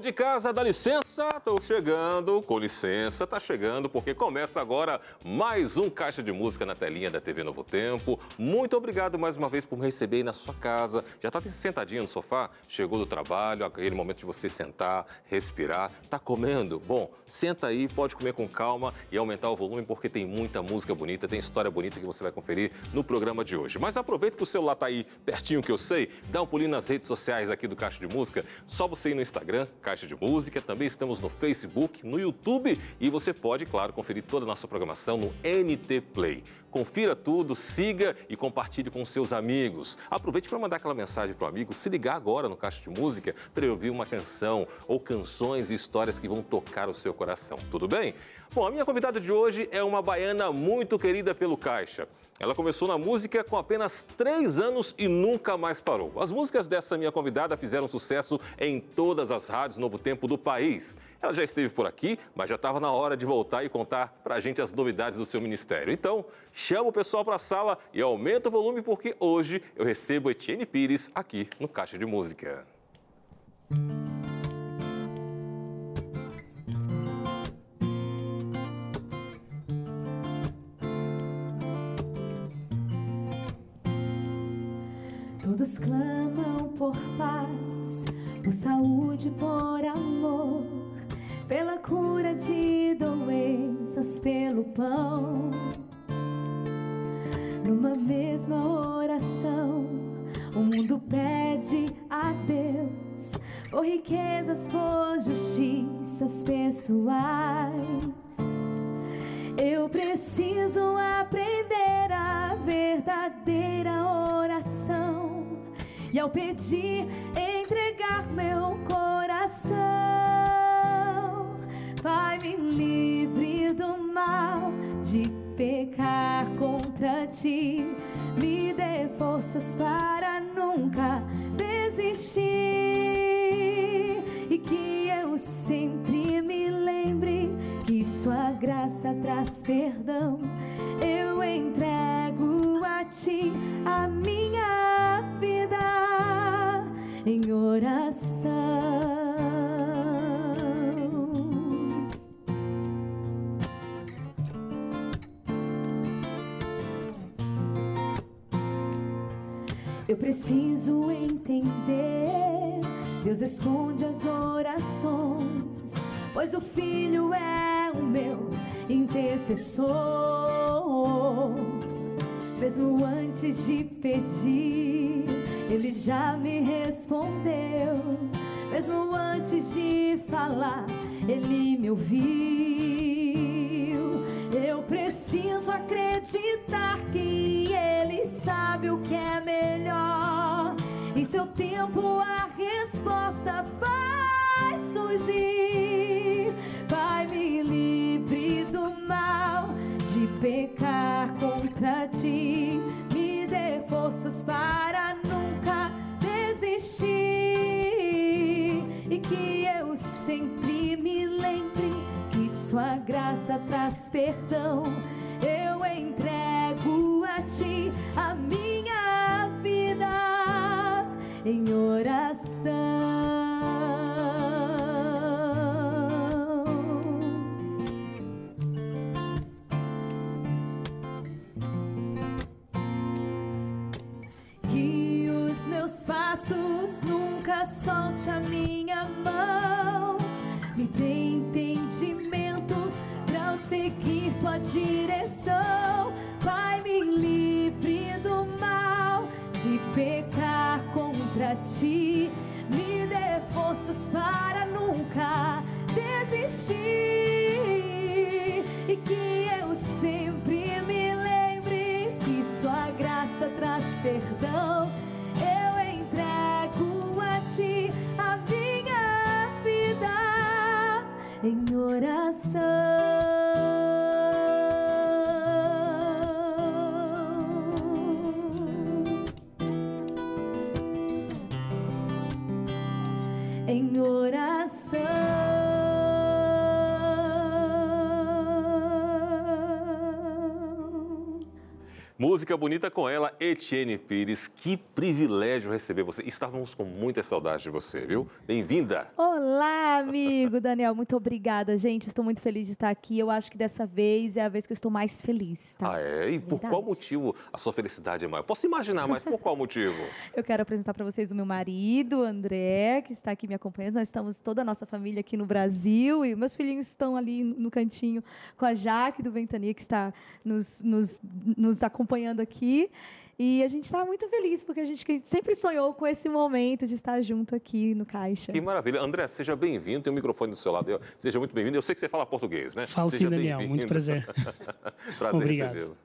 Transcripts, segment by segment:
De casa, dá licença, tô chegando, com licença, tá chegando, porque começa agora mais um Caixa de Música na telinha da TV Novo Tempo. Muito obrigado mais uma vez por me receber aí na sua casa. Já tá sentadinho no sofá? Chegou do trabalho, aquele momento de você sentar, respirar. Tá comendo? Bom, senta aí, pode comer com calma e aumentar o volume, porque tem muita música bonita, tem história bonita que você vai conferir no programa de hoje. Mas aproveita que o celular tá aí pertinho que eu sei, dá um pulinho nas redes sociais aqui do Caixa de Música, só você ir no Instagram, Caixa de Música. Também estamos no Facebook, no YouTube e você pode, claro, conferir toda a nossa programação no NT Play. Confira tudo, siga e compartilhe com seus amigos. Aproveite para mandar aquela mensagem para o amigo, se ligar agora no Caixa de Música para ouvir uma canção ou canções e histórias que vão tocar o seu coração. Tudo bem? Bom, a minha convidada de hoje é uma baiana muito querida pelo Caixa. Ela começou na música com apenas três anos e nunca mais parou. As músicas dessa minha convidada fizeram sucesso em todas as rádios Novo Tempo do país. Ela já esteve por aqui, mas já estava na hora de voltar e contar para a gente as novidades do seu ministério. Então, chama o pessoal para a sala e aumenta o volume porque hoje eu recebo Etienne Pires aqui no Caixa de Música. Todos saúde, por amor, pela cura de doenças, pelo pão. Numa mesma oração, o mundo pede a Deus por riquezas, por justiças pessoais. Eu preciso aprender a verdadeira oração e ao pedir, entregar meu coração. Pai, me livre do mal de pecar contra ti. Me dê forças para nunca desistir. E que eu sempre me lembre que Sua graça traz perdão. Preciso entender. Deus responde as orações, pois o Filho é o meu intercessor. Mesmo antes de pedir, Ele já me respondeu. Mesmo antes de falar, Ele me ouviu. Eu preciso acreditar seu tempo a resposta vai surgir. Pai, me livre do mal de pecar contra ti. Me dê forças para nunca desistir. E que eu sempre me lembre que Sua graça traz perdão. Eu entrego a Ti a minha em oração. Que os meus passos nunca solte a minha mão. Me dê entendimento eu seguir tua direção. Pai, me livre do mal de contra ti. Me dê forças para nunca desistir. E que eu sempre me lembre que Sua graça traz perdão. Eu entrego a Ti a minha vida em oração. Em oração. Música bonita com ela, Etienne Pires. Que privilégio receber você. Estávamos com muita saudade de você, viu? Bem-vinda. Olá, amigo Daniel. Muito obrigada, gente. Estou muito feliz de estar aqui. Eu acho que dessa vez é a vez que eu estou mais feliz, tá? Ah, é? E por qual motivo a sua felicidade é maior? Posso imaginar, mas por qual motivo? eu quero apresentar para vocês o meu marido, André, que está aqui me acompanhando. Nós estamos toda a nossa família aqui no Brasil e meus filhinhos estão ali no cantinho com a Jaque do Ventania, que está nos, nos, nos acompanhando acompanhando aqui. E a gente está muito feliz, porque a gente sempre sonhou com esse momento de estar junto aqui no Caixa. Que maravilha. André, seja bem-vindo. Tem um microfone do seu lado. Seja muito bem-vindo. Eu sei que você fala português, né? Falo seja sim, Daniel. Muito prazer. prazer Obrigado.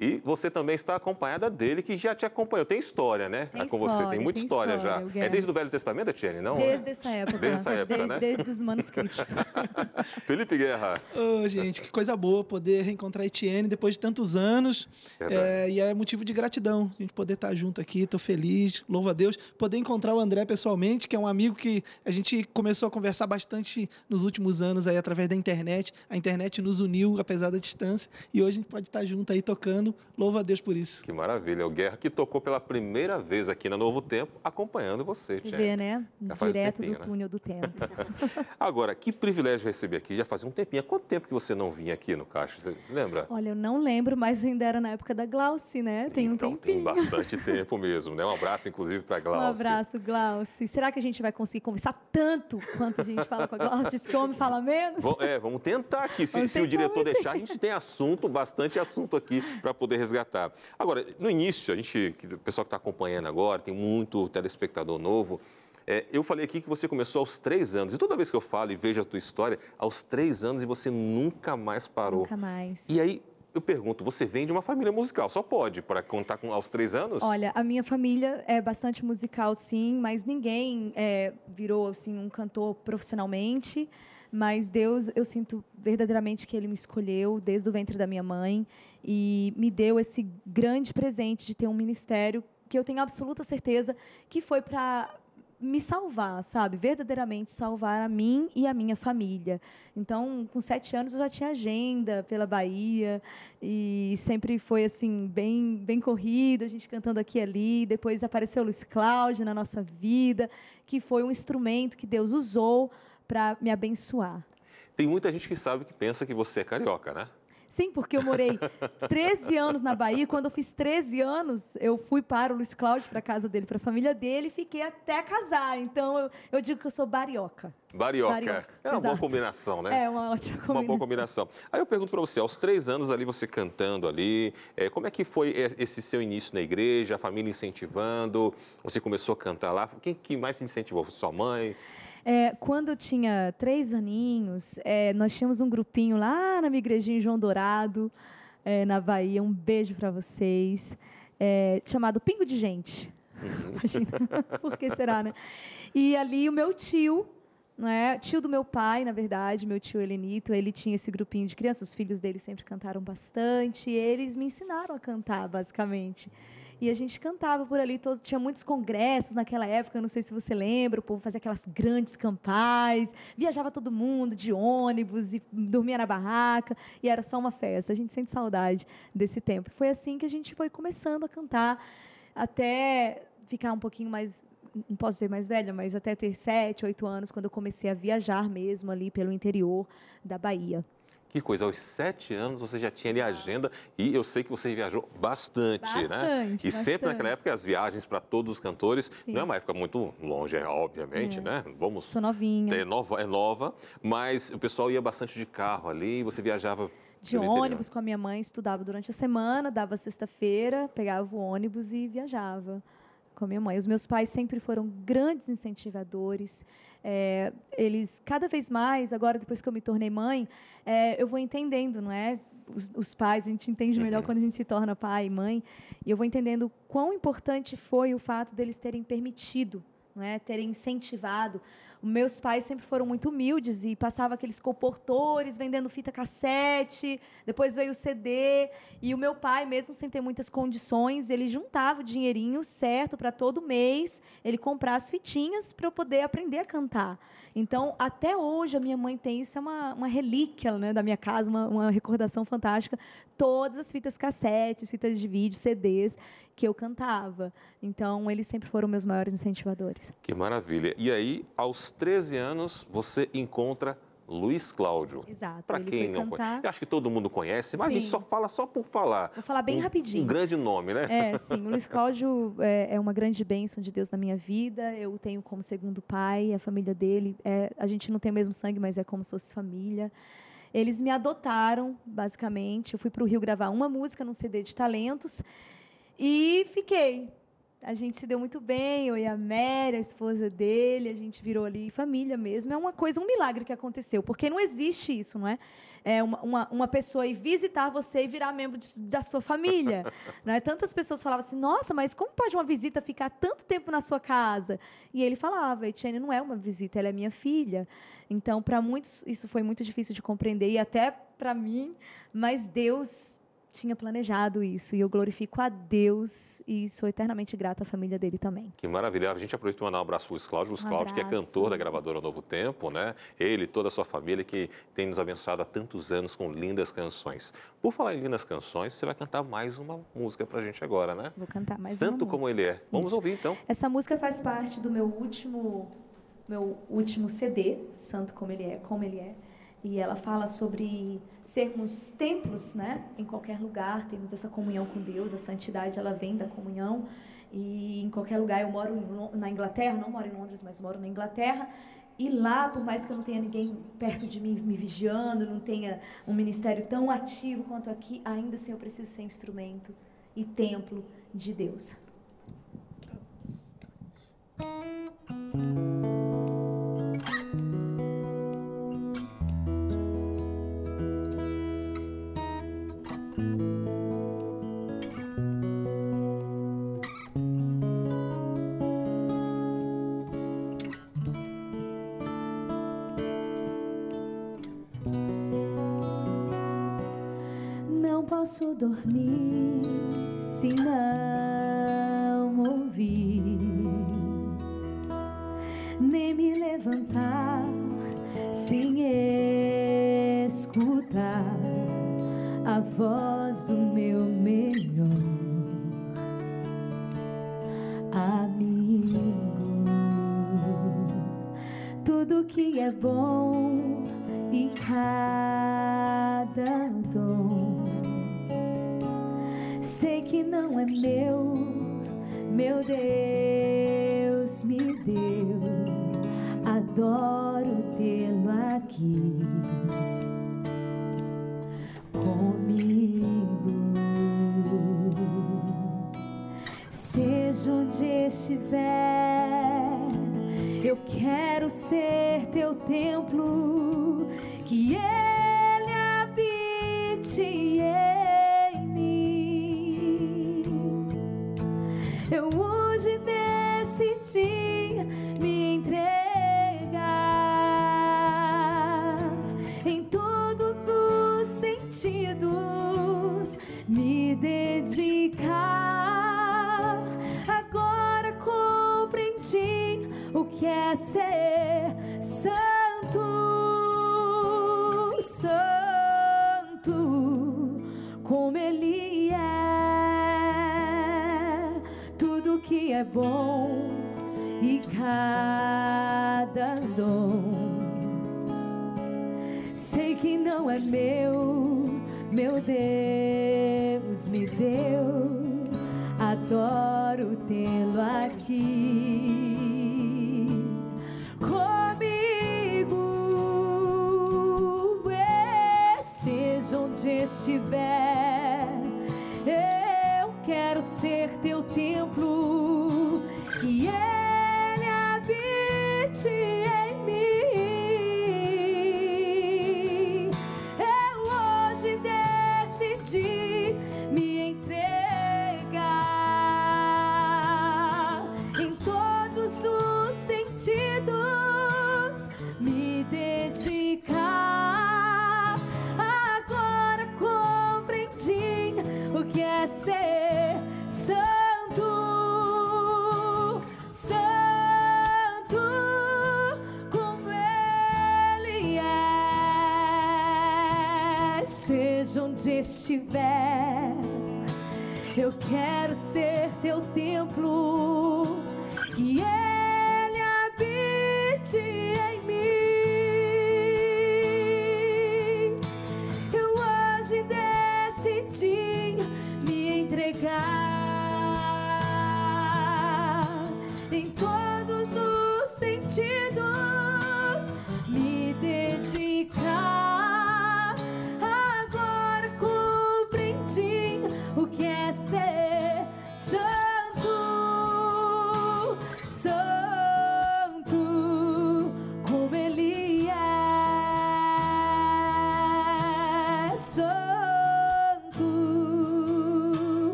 E você também está acompanhada dele, que já te acompanhou. Tem história, né? Tem com história, você. Tem muita tem história, história já. É desde o Velho Testamento, Etienne, não? Desde essa época. Desde essa época, desde, né? Desde os manuscritos. Felipe Guerra. Ô, oh, gente, que coisa boa poder reencontrar Etienne depois de tantos anos. É, e é motivo de gratidão a gente poder estar junto aqui. Estou feliz, louvo a Deus. Poder encontrar o André pessoalmente, que é um amigo que a gente começou a conversar bastante nos últimos anos aí através da internet. A internet nos uniu, apesar da distância. E hoje a gente pode estar junto aí tocando. Louvo a Deus por isso. Que maravilha. Maravilha. O Guerra que tocou pela primeira vez aqui na Novo Tempo, acompanhando você, Você vê, né? Direto um do né? túnel do tempo. Agora, que privilégio receber aqui. Já fazia um tempinho. Há quanto tempo que você não vinha aqui no Caixa? Você lembra? Olha, eu não lembro, mas ainda era na época da Glauci, né? Tem um então, tempinho. tem bastante tempo mesmo, né? Um abraço, inclusive, para a Glauci. Um abraço, Glauci. Será que a gente vai conseguir conversar tanto quanto a gente fala com a Glauci? Diz que o homem fala menos? É, vamos tentar aqui. Se, se o diretor deixar, a gente tem assunto, bastante assunto aqui para poder resgatar. Agora, no início, a gente, o pessoal que está acompanhando agora, tem muito telespectador novo. É, eu falei aqui que você começou aos três anos. E toda vez que eu falo e vejo a tua história, aos três anos e você nunca mais parou. Nunca mais. E aí, eu pergunto, você vem de uma família musical, só pode, para contar com aos três anos? Olha, a minha família é bastante musical, sim, mas ninguém é, virou assim um cantor profissionalmente. Mas Deus, eu sinto verdadeiramente que Ele me escolheu desde o ventre da minha mãe e me deu esse grande presente de ter um ministério que eu tenho absoluta certeza que foi para me salvar, sabe? Verdadeiramente salvar a mim e a minha família. Então, com sete anos, eu já tinha agenda pela Bahia e sempre foi assim bem bem corrido, a gente cantando aqui e ali. Depois apareceu Luiz Cláudio na nossa vida, que foi um instrumento que Deus usou para me abençoar. Tem muita gente que sabe que pensa que você é carioca, né? Sim, porque eu morei 13 anos na Bahia. Quando eu fiz 13 anos, eu fui para o Luiz Cláudio, para a casa dele, para a família dele, e fiquei até casar. Então, eu, eu digo que eu sou barioca. Barioca. barioca. É uma Exato. boa combinação, né? É uma ótima combinação. Uma boa combinação. Aí eu pergunto para você, aos três anos ali, você cantando ali, é, como é que foi esse seu início na igreja, a família incentivando? Você começou a cantar lá? Quem que mais incentivou? Sua mãe? É, quando eu tinha três aninhos, é, nós tínhamos um grupinho lá na minha igrejinha em João Dourado, é, na Bahia. Um beijo para vocês. É, chamado Pingo de Gente. Imagina, por que será, né? E ali o meu tio, não é? Tio do meu pai, na verdade, meu tio Helenito, ele tinha esse grupinho de crianças, os filhos dele sempre cantaram bastante, e eles me ensinaram a cantar, basicamente. E a gente cantava por ali, todos, tinha muitos congressos naquela época, não sei se você lembra, o povo fazia aquelas grandes campais, viajava todo mundo de ônibus e dormia na barraca, e era só uma festa. A gente sente saudade desse tempo. Foi assim que a gente foi começando a cantar, até ficar um pouquinho mais não posso ser mais velha, mas até ter sete, oito anos, quando eu comecei a viajar mesmo ali pelo interior da Bahia. Que coisa, aos sete anos você já tinha ali a agenda e eu sei que você viajou bastante, bastante né? E bastante. sempre naquela época as viagens para todos os cantores, Sim. não é uma época muito longe, é, obviamente, é. né? Vamos. Sou novinha. É nova, é nova, mas o pessoal ia bastante de carro ali, você viajava de ônibus com a minha mãe, estudava durante a semana, dava sexta-feira, pegava o ônibus e viajava com a minha mãe. Os meus pais sempre foram grandes incentivadores. É, eles, cada vez mais, agora depois que eu me tornei mãe, é, eu vou entendendo, não é? Os, os, pais, a gente entende melhor uhum. quando a gente se torna pai e mãe. E eu vou entendendo quão importante foi o fato deles terem permitido, não é? terem incentivado Meus pais sempre foram muito humildes e passava aqueles comportores vendendo fita cassete, depois veio o CD. E o meu pai, mesmo sem ter muitas condições, ele juntava o dinheirinho certo para todo mês ele comprar as fitinhas para eu poder aprender a cantar. Então, até hoje, a minha mãe tem isso, é uma, uma relíquia né, da minha casa, uma, uma recordação fantástica. Todas as fitas cassetes, fitas de vídeo, CDs que eu cantava. Então, eles sempre foram meus maiores incentivadores. Que maravilha. E aí, aos 13 anos, você encontra Luiz Cláudio. Exato. Para quem não cantar... conhece, acho que todo mundo conhece, mas Sim. a gente só fala só por falar. Vou falar bem um, rapidinho. Um grande nome, né? É, sim. O Luiz Cláudio é, é, uma grande bênção de Deus na minha vida. Eu o tenho como segundo pai, a família dele. É, a gente não tem o mesmo sangue, mas é como se fosse família. Eles me adotaram, basicamente. Eu fui para o Rio gravar uma música num CD de talentos e fiquei. A gente se deu muito bem, eu e a Mary, a esposa dele, a gente virou ali família mesmo. É uma coisa, um milagre que aconteceu, porque não existe isso, não é? É uma, uma, uma pessoa ir visitar você e virar membro de, da sua família. não é? Tantas pessoas falavam assim, nossa, mas como pode uma visita ficar tanto tempo na sua casa? E ele falava, Etienne não é uma visita, ela é minha filha. Então, para muitos, isso foi muito difícil de compreender, e até para mim, mas Deus tinha planejado isso e eu glorifico a Deus e sou eternamente grata à família dele também. Que maravilha. A gente aproveita para mandar um abraço para o Luiz Cláudio. Luiz Um Cláudio, que é cantor da gravadora Novo Tempo, né? Ele e toda a sua família que tem nos abençoado há tantos anos com lindas canções. Por falar em lindas canções, você vai cantar mais uma música para a gente agora, né? Vou cantar mais Santo uma como música. ele é. Vamos Isso. ouvir então. Essa música faz parte do meu último meu último CD, Santo como ele é, como ele é. E ela fala sobre sermos templos, né? Em qualquer lugar, termos essa comunhão com Deus, a santidade ela vem da comunhão. E em qualquer lugar, eu moro na Inglaterra, não moro em Londres, mas moro na Inglaterra. E lá, por mais que eu não tenha ninguém perto de mim me vigiando, não tenha um ministério tão ativo quanto aqui, ainda assim eu preciso ser instrumento e templo de Deus. Posso dormir se não ouvir, nem me levantar sem escutar a voz do meu melhor amigo. Tudo que é bom e cada que não é meu, meu Deus me deu. Adoro tê-lo aqui comigo. Esteja onde estiver, eu quero ser teu templo, me dedicar. Agora compreendi o que é ser santo, santo, como Ele é. Tudo que é bom e cada dom. Sei que não é meu, meu Deus deu. Adoro tê-lo aqui comigo. Esteja onde estiver, estiver. Eu quero ser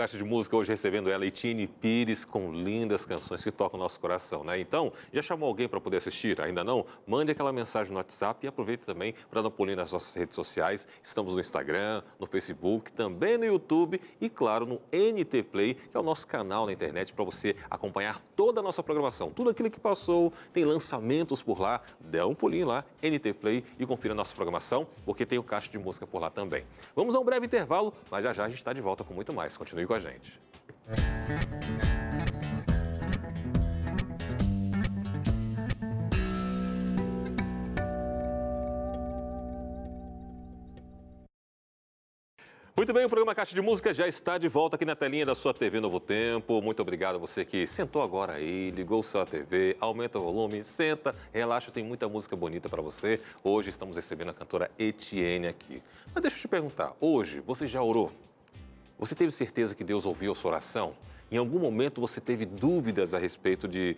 Caixa de Música hoje recebendo ela, Itine Pires, com lindas canções que tocam o nosso coração, né? Então, já chamou alguém para poder assistir? Ainda não? Mande aquela mensagem no WhatsApp e aproveite também para dar um pulinho nas nossas redes sociais. Estamos no Instagram, no Facebook, também no YouTube e, claro, no NT Play, que é o nosso canal na internet para você acompanhar toda a nossa programação. Tudo aquilo que passou, tem lançamentos por lá. Dê um pulinho lá, NT Play, e confira a nossa programação, porque tem o Caixa de Música por lá também. Vamos a um breve intervalo, mas já já a gente está de volta com muito mais. Continue com a gente. Muito bem, o programa Caixa de Música já está de volta aqui na telinha da sua TV Novo Tempo. Muito obrigado a você que sentou agora aí, ligou sua TV, aumenta o volume, senta, relaxa, tem muita música bonita para você. Hoje estamos recebendo a cantora Etienne aqui. Mas deixa eu te perguntar, hoje você já orou? Você teve certeza que Deus ouviu a sua oração? Em algum momento você teve dúvidas a respeito de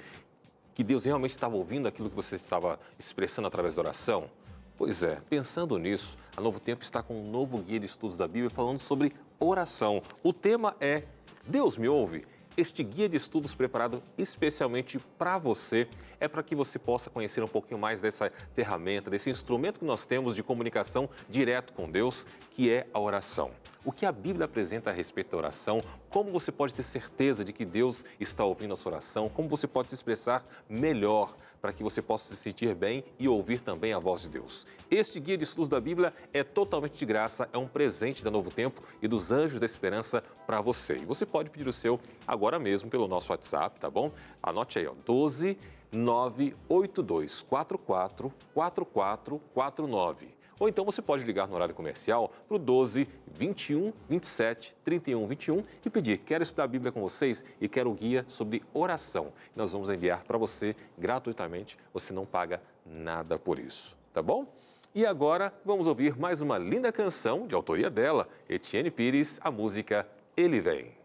que Deus realmente estava ouvindo aquilo que você estava expressando através da oração? Pois é, pensando nisso, a Novo Tempo está com um novo guia de estudos da Bíblia falando sobre oração. O tema é Deus me ouve? Este guia de estudos preparado especialmente para você é para que você possa conhecer um pouquinho mais dessa ferramenta, desse instrumento que nós temos de comunicação direto com Deus, que é a oração. O que a Bíblia apresenta a respeito da oração, como você pode ter certeza de que Deus está ouvindo a sua oração, como você pode se expressar melhor para que você possa se sentir bem e ouvir também a voz de Deus. Este guia de estudos da Bíblia é totalmente de graça, é um presente da Novo Tempo e dos Anjos da Esperança para você. E você pode pedir o seu agora mesmo pelo nosso WhatsApp, tá bom? Anote aí, ó, 12 98244 4449. Ou então você pode ligar no horário comercial para o 12 21 27 31 21 e pedir: quero estudar a Bíblia com vocês e quero o guia sobre oração. Nós vamos enviar para você gratuitamente, você não paga nada por isso, tá bom? E agora vamos ouvir mais uma linda canção de autoria dela, Etienne Pires, a música Ele Vem.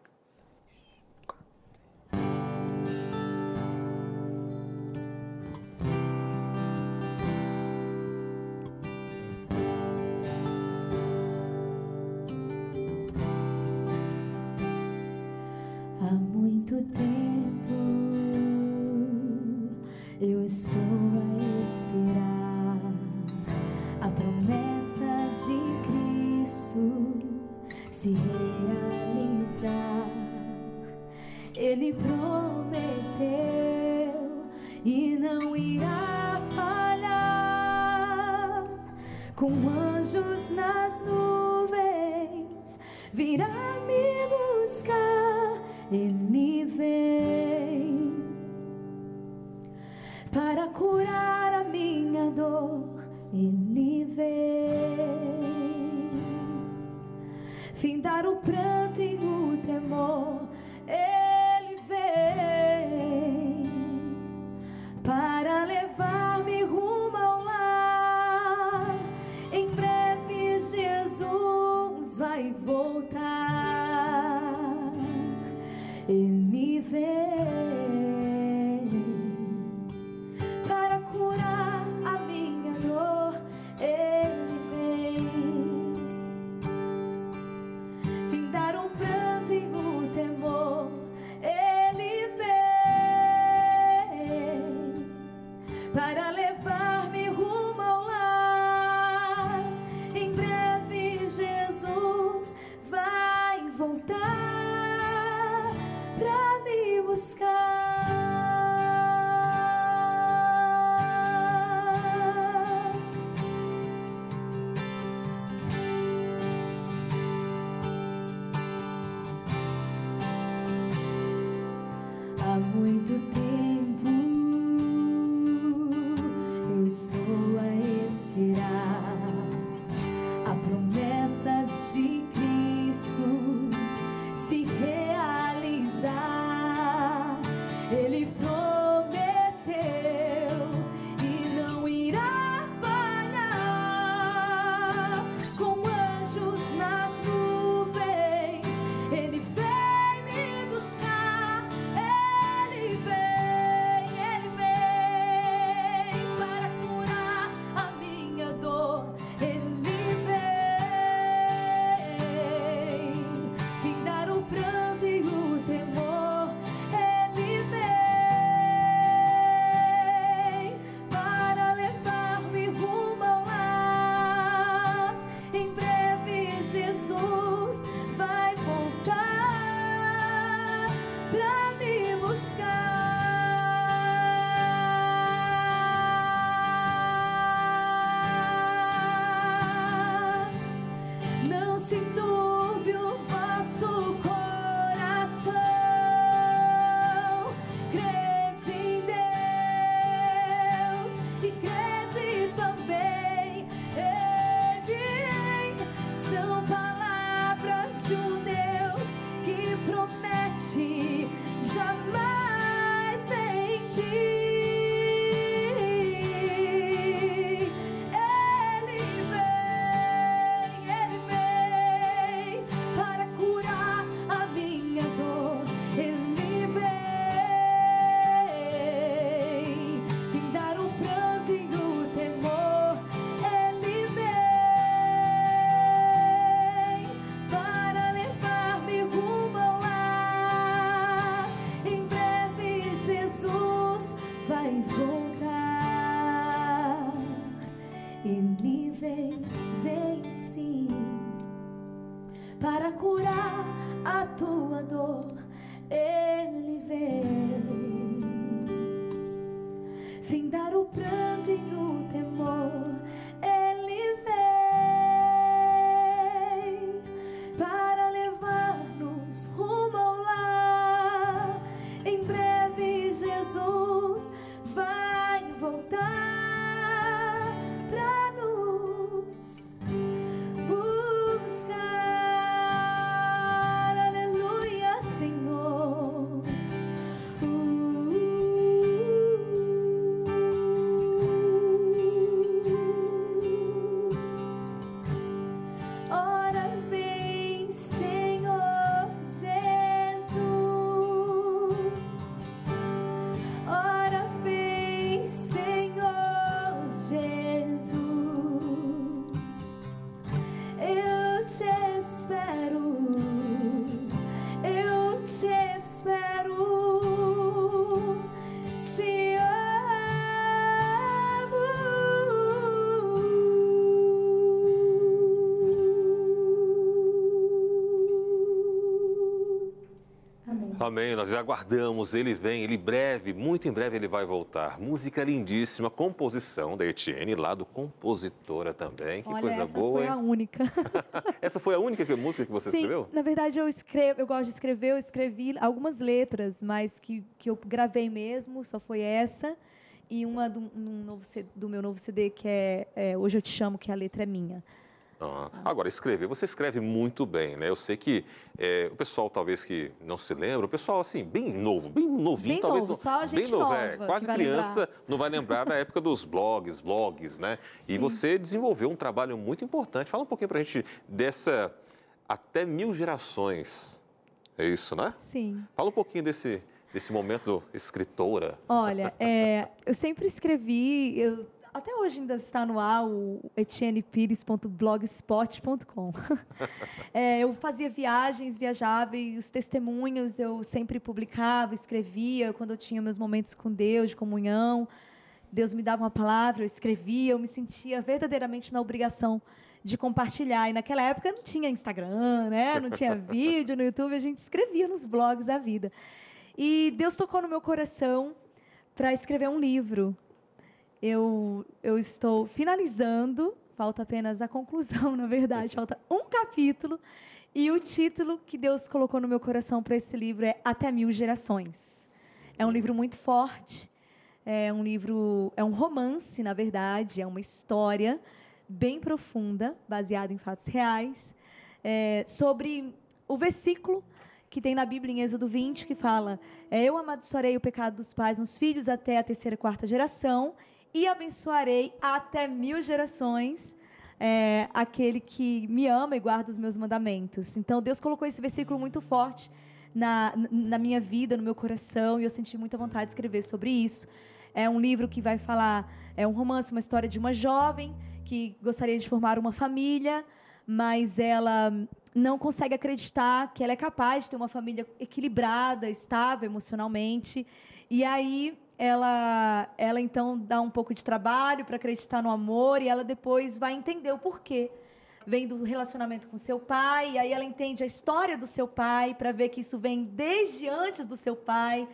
Amém, nós aguardamos, ele vem, ele breve, muito em breve ele vai voltar. Música lindíssima, composição da Etienne, lá do Compositora também, que Olha, coisa essa boa, foi hein? a única. Essa foi a única que- música que você Sim, escreveu? na verdade eu escrevo, eu gosto de escrever, eu escrevi algumas letras, mas que, que eu gravei mesmo, só foi essa. E uma do, num novo do meu novo CD, que é, é Hoje Eu Te Chamo, que a letra é minha. Ah, Agora, escrever, você escreve muito bem, né? Eu sei que é, o pessoal talvez que não se lembra, o pessoal assim, bem novo, bem novinho, Bem talvez novo, não- só a bem gente novo, nova é, quase criança, não vai lembrar da época dos blogs, vlogs, né? E Sim. você desenvolveu um trabalho muito importante. Fala um pouquinho pra gente dessa até mil gerações. É isso, né? Sim. Fala um pouquinho desse, desse momento escritora. Olha, é, eu sempre escrevi, eu- até hoje ainda está no ar o etiennepires.blogspot.com. É, eu fazia viagens, viajava e os testemunhos eu sempre publicava, escrevia quando eu tinha meus momentos com Deus, de comunhão. Deus me dava uma palavra, eu escrevia, eu me sentia verdadeiramente na obrigação de compartilhar. E naquela época não tinha Instagram, né? não tinha vídeo no YouTube, a gente escrevia nos blogs da vida. E Deus tocou no meu coração para escrever um livro. Eu, eu estou finalizando, falta apenas a conclusão, na verdade, falta um capítulo. E o título que Deus colocou no meu coração para esse livro é Até Mil Gerações. É um livro muito forte, é um livro, é um romance, na verdade, é uma história bem profunda, baseada em fatos reais, é, sobre o versículo que tem na Bíblia em Êxodo 20, que fala: é, Eu amaldiçoarei o pecado dos pais nos filhos até a terceira e quarta geração, e abençoarei até mil gerações é, aquele que me ama e guarda os meus mandamentos. Então, Deus colocou esse versículo muito forte na, na minha vida, no meu coração, e eu senti muita vontade de escrever sobre isso. É um livro que vai falar, é um romance, uma história de uma jovem que gostaria de formar uma família, mas ela não consegue acreditar que ela é capaz de ter uma família equilibrada, estável emocionalmente. E aí ela, ela então dá um pouco de trabalho para acreditar no amor e ela depois vai entender o porquê. Vem do relacionamento com seu pai, e aí ela entende a história do seu pai para ver que isso vem desde antes do seu pai.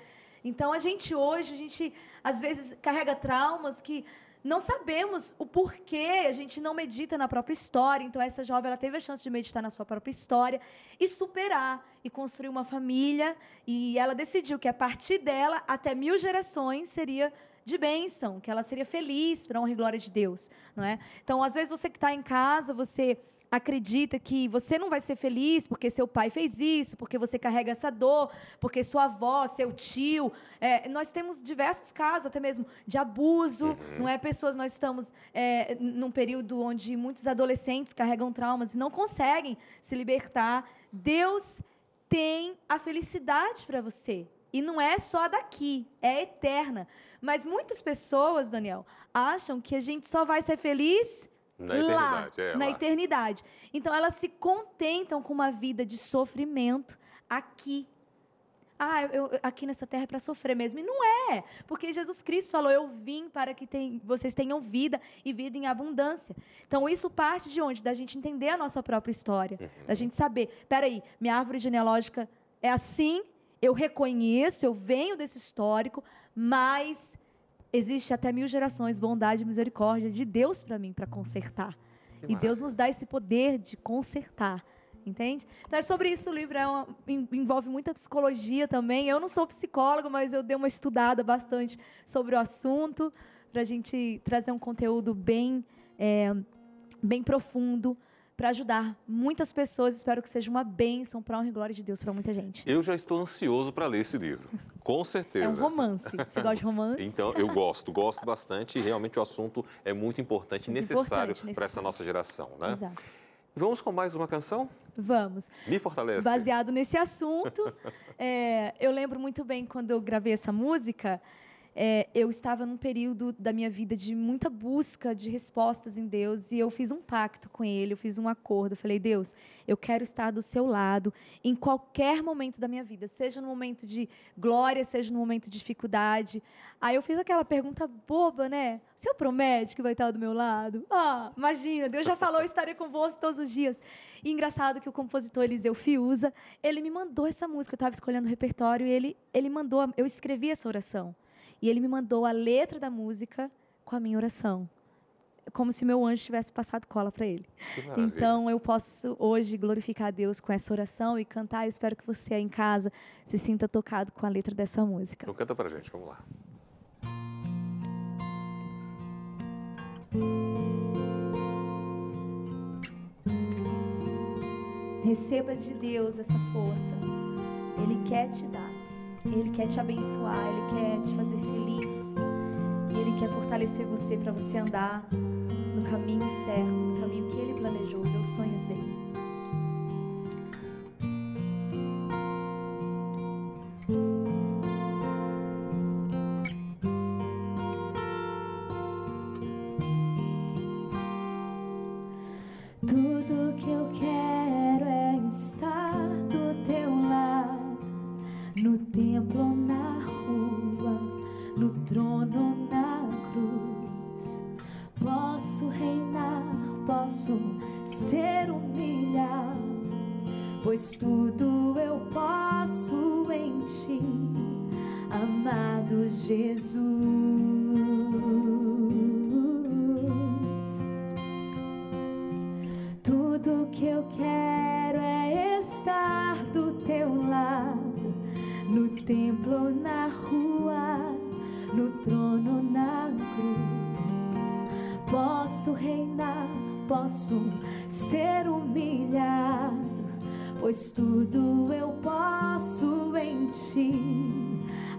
Então a gente hoje, a gente às vezes carrega traumas que não sabemos o porquê, a gente não medita na própria história. Então, essa jovem ela teve a chance de meditar na sua própria história e superar e construir uma família. E ela decidiu que a partir dela, até mil gerações seria de bênção, que ela seria feliz para honra e glória de Deus, não é? Então, às vezes você que está em casa, você acredita que você não vai ser feliz porque seu pai fez isso, porque você carrega essa dor, porque sua avó, seu tio. é, nós temos diversos casos, até mesmo de abuso, não é? Pessoas, nós estamos é, num período onde muitos adolescentes carregam traumas e não conseguem se libertar. Deus tem a felicidade para você. E não é só daqui, é eterna. Mas muitas pessoas, Daniel, acham que a gente só vai ser feliz Na lá, eternidade, é, na lá. eternidade. Então elas se contentam com uma vida de sofrimento aqui. ah, eu, aqui nessa terra é para sofrer mesmo. E não é, porque Jesus Cristo falou: Eu vim para que tem, vocês tenham vida e vida em abundância. Então, isso parte de onde? Da gente entender a nossa própria história, uhum. da gente saber: peraí, minha árvore genealógica é assim, eu reconheço, eu venho desse histórico, mas existe até mil gerações, bondade e misericórdia de Deus para mim, para consertar. Que e Deus nos dá esse poder de consertar entende? Então é sobre isso o livro, é uma, envolve muita psicologia também. Eu não sou psicóloga, mas eu dei uma estudada bastante sobre o assunto para a gente trazer um conteúdo bem, é, bem profundo para ajudar muitas pessoas. Espero que seja uma bênção para a honra e glória de Deus para muita gente. Eu já estou ansioso para ler esse livro, com certeza. É um romance. Você gosta de romance? então, eu gosto, gosto bastante e realmente o assunto é muito importante e necessário para essa nossa geração, né? Exato. Vamos com mais uma canção? Vamos. Me fortalece. Baseado nesse assunto, é, eu lembro muito bem quando eu gravei essa música é, eu estava num período da minha vida de muita busca de respostas em Deus e eu fiz um pacto com Ele, eu fiz um acordo. Eu falei, Deus, eu quero estar do seu lado em qualquer momento da minha vida, seja no momento de glória, seja no momento de dificuldade. Aí eu fiz aquela pergunta boba, né? O Senhor promete que vai estar do meu lado? Ah, imagina, Deus já falou, estarei convosco todos os dias. E engraçado que o compositor Eliseu Fiuza, ele me mandou essa música, eu estava escolhendo o repertório e ele, ele mandou, eu escrevi essa oração. E ele me mandou a letra da música com a minha oração. Como se meu anjo tivesse passado cola para ele. Então eu posso hoje glorificar a Deus com essa oração e cantar. Eu espero que você aí em casa se sinta tocado com a letra dessa música. Então canta pra gente, vamos lá. Receba de Deus essa força. Ele quer te dar. Ele quer te abençoar, Ele quer te fazer feliz. Ele quer fortalecer você para você andar no caminho certo, no caminho que Ele planejou, ver os sonhos dele. Pois tudo eu posso em ti,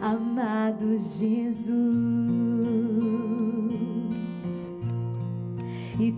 amado Jesus. E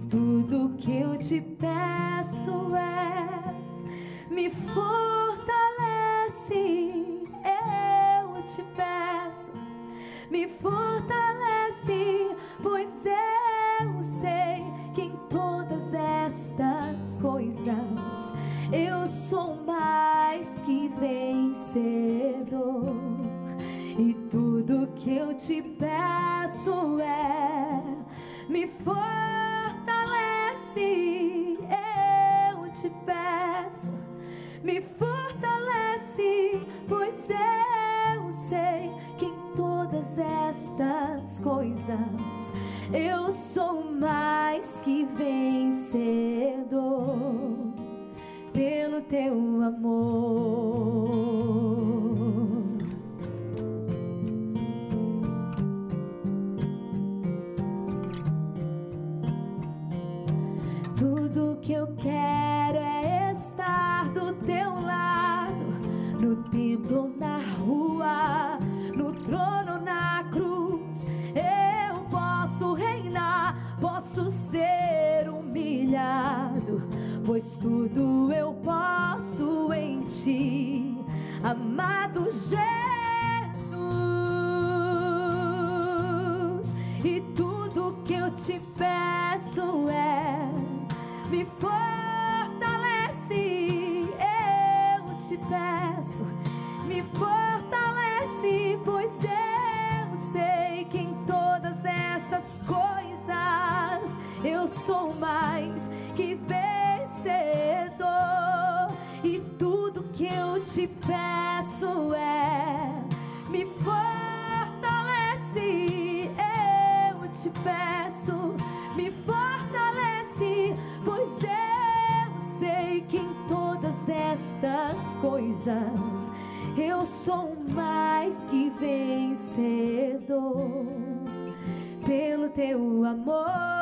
posso ser humilhado, pois tudo eu posso em ti, amado Jesus. Teu amor.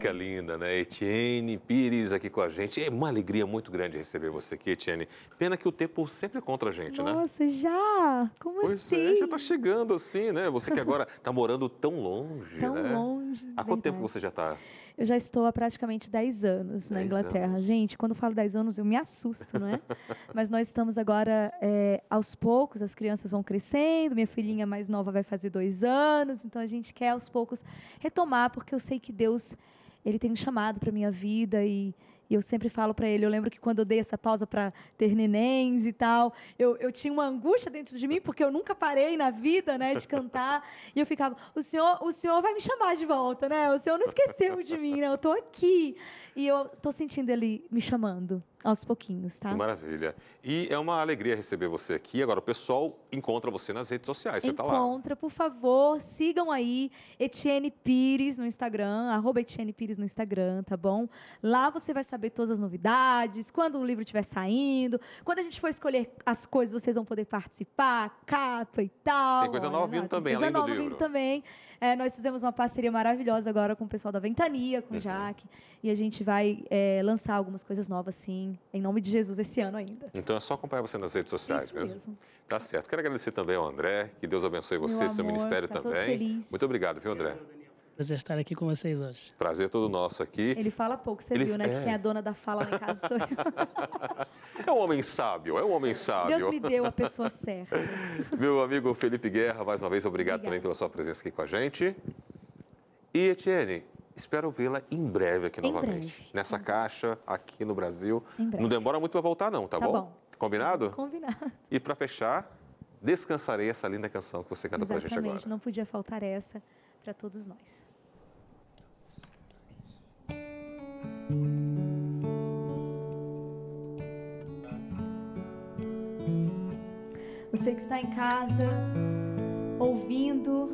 Música linda, né? Etienne Pires aqui com a gente. É uma alegria muito grande receber você aqui, Etienne. Pena que o tempo sempre é contra a gente, né? Nossa, já? Como Pois assim? é, já está chegando assim, né? Você que agora está morando tão longe, Tão né? longe. Há quanto tempo verdade. você já está? Eu já estou há praticamente 10 anos na 10 Inglaterra. anos. Gente, quando eu falo 10 anos, eu me assusto, não é? Mas nós estamos agora, é, aos poucos, as crianças vão crescendo, minha filhinha mais nova vai fazer dois anos, então a gente quer aos poucos retomar, porque eu sei que Deus, Ele tem um chamado para minha vida e, e eu sempre falo para Ele, eu lembro que quando eu dei essa pausa para ter nenéns e tal, eu, eu tinha uma angústia dentro de mim, porque eu nunca parei na vida, né, de cantar, e eu ficava, o senhor, o senhor vai me chamar de volta, né? O senhor não esqueceu de mim, né? Eu tô aqui. E eu tô sentindo ele me chamando aos pouquinhos, tá? Que maravilha. E é uma alegria receber você aqui. Agora, o pessoal encontra você nas redes sociais. Você está lá. Encontra, por favor, sigam aí Etienne Pires no Instagram, arroba Etienne Pires no Instagram, tá bom? Lá você vai saber todas as novidades, quando o livro estiver saindo, quando a gente for escolher as coisas, vocês vão poder participar, capa e tal. Tem coisa nova vindo também, coisa além do nova livro. vindo também. É, nós fizemos uma parceria maravilhosa agora com o pessoal da Ventania, Uhum. com o Jaque, e a gente vai é, lançar algumas coisas novas, sim, em nome de Jesus, esse ano ainda. Então é só acompanhar você nas redes sociais Isso mesmo. mesmo. Tá certo. Quero agradecer também ao André. Que Deus abençoe você, Meu seu amor, ministério tá todo também. feliz. Muito obrigado, viu, André? Prazer estar aqui com vocês hoje. Prazer todo nosso aqui. Ele fala pouco, você Ele- viu, né? é. Que quem é a dona da fala lá em casa sou eu. É um homem sábio, é um homem sábio. Deus me deu a pessoa certa. Meu amigo Felipe Guerra, mais uma vez, obrigado Obrigada. também pela sua presença aqui com a gente. E, Etienne, espero vê-la em breve aqui Em novamente. breve. Nessa caixa, aqui no Brasil. Não demora muito para voltar, não, tá, Tá bom? bom. Combinado? Combinado. E para fechar, descansarei essa linda canção que você canta pra gente agora. Exatamente, não podia faltar essa para todos nós. Você que está em casa, ouvindo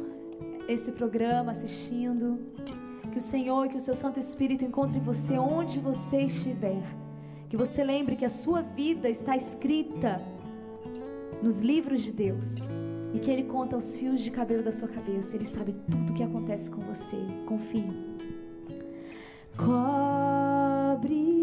esse programa, assistindo, que o Senhor e que o seu Santo Espírito encontre você onde você estiver. Que você lembre que a sua vida está escrita nos livros de Deus e que Ele conta os fios de cabelo da sua cabeça. Ele sabe tudo o que acontece com você. Confie. Cobre-me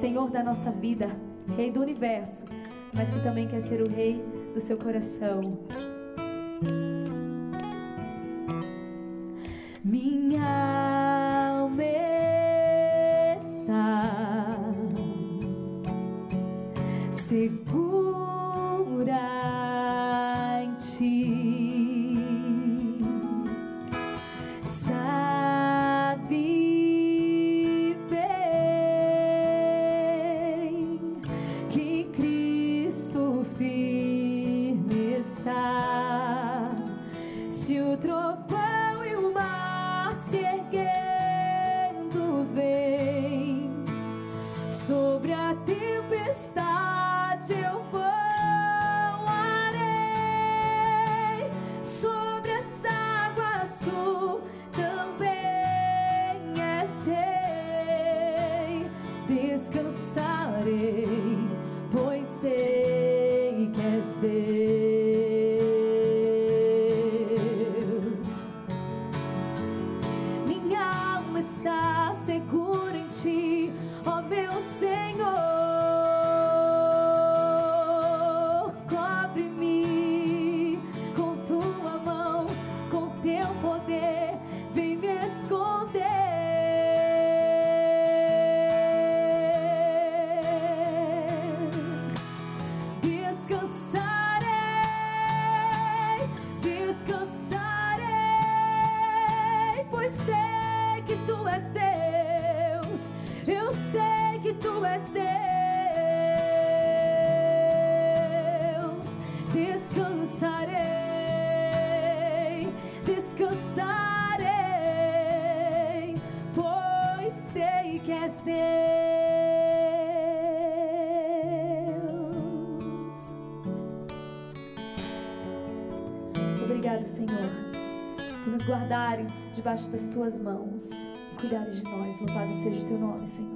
Senhor da nossa vida, Rei do universo, mas que também quer ser o Rei do seu coração. meu Senhor. debaixo das tuas mãos e cuidares de nós. Louvado seja o teu nome, Senhor.